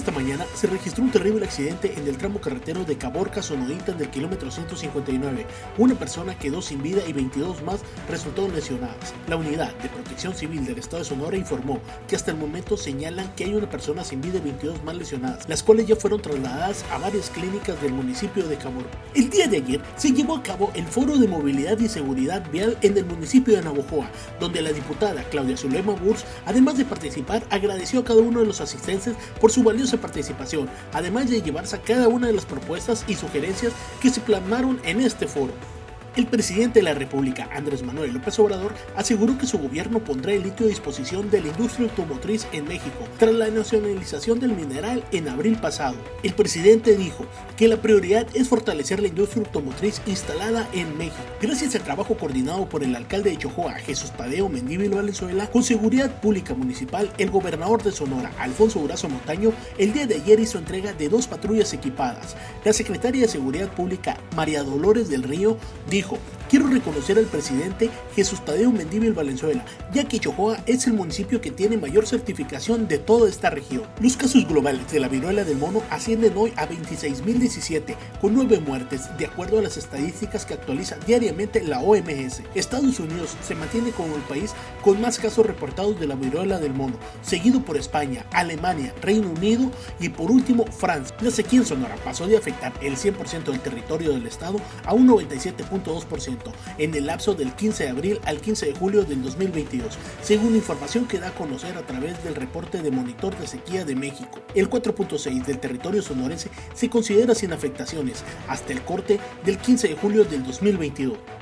esta mañana se registró un terrible accidente en el tramo carretero de Caborca Sonoita del kilómetro 159. Una persona quedó sin vida y 22 más resultaron lesionadas. La unidad de protección civil del estado de Sonora informó que hasta el momento señalan que hay una persona sin vida y 22 más lesionadas, las cuales ya fueron trasladadas a varias clínicas del municipio de Caborca. El día de ayer se llevó a cabo el Foro de Movilidad y Seguridad Vial en el municipio de Navojoa, donde la diputada Claudia Zulema Burs, además de participar, agradeció a cada uno de los asistentes por su valiosa participación, además de llevarse a cada una de las propuestas y sugerencias que se plasmaron en este foro. El presidente de la República, Andrés Manuel López Obrador, aseguró que su gobierno pondrá el litio a disposición de la industria automotriz en México tras la nacionalización del mineral en abril pasado. El presidente dijo que la prioridad es fortalecer la industria automotriz instalada en México. Gracias al trabajo coordinado por el alcalde de Chojoa, Jesús Tadeo Mendívil Valenzuela, con Seguridad Pública Municipal, el gobernador de Sonora, Alfonso Durazo Montaño, el día de ayer hizo entrega de dos patrullas equipadas. La secretaria de Seguridad Pública, María Dolores del Río, dijo dijo, quiero reconocer al presidente Jesús Tadeo Mendívil Valenzuela, ya que Chojoa es el municipio que tiene mayor certificación de toda esta región. Los casos globales de la viruela del mono ascienden hoy a 26.017, con 9 muertes, de acuerdo a las estadísticas que actualiza diariamente la OMS. Estados Unidos se mantiene como el país con más casos reportados de la viruela del mono, seguido por España, Alemania, Reino Unido y por último Francia. La sequía en Sonora pasó de afectar el 100% del territorio del estado a un 97.2 en el lapso del 15 de abril al 15 de julio del 2022, según información que da a conocer a través del reporte de Monitor de Sequía de México. El 4.6 del territorio sonorense se considera sin afectaciones hasta el corte del 15 de julio del 2022.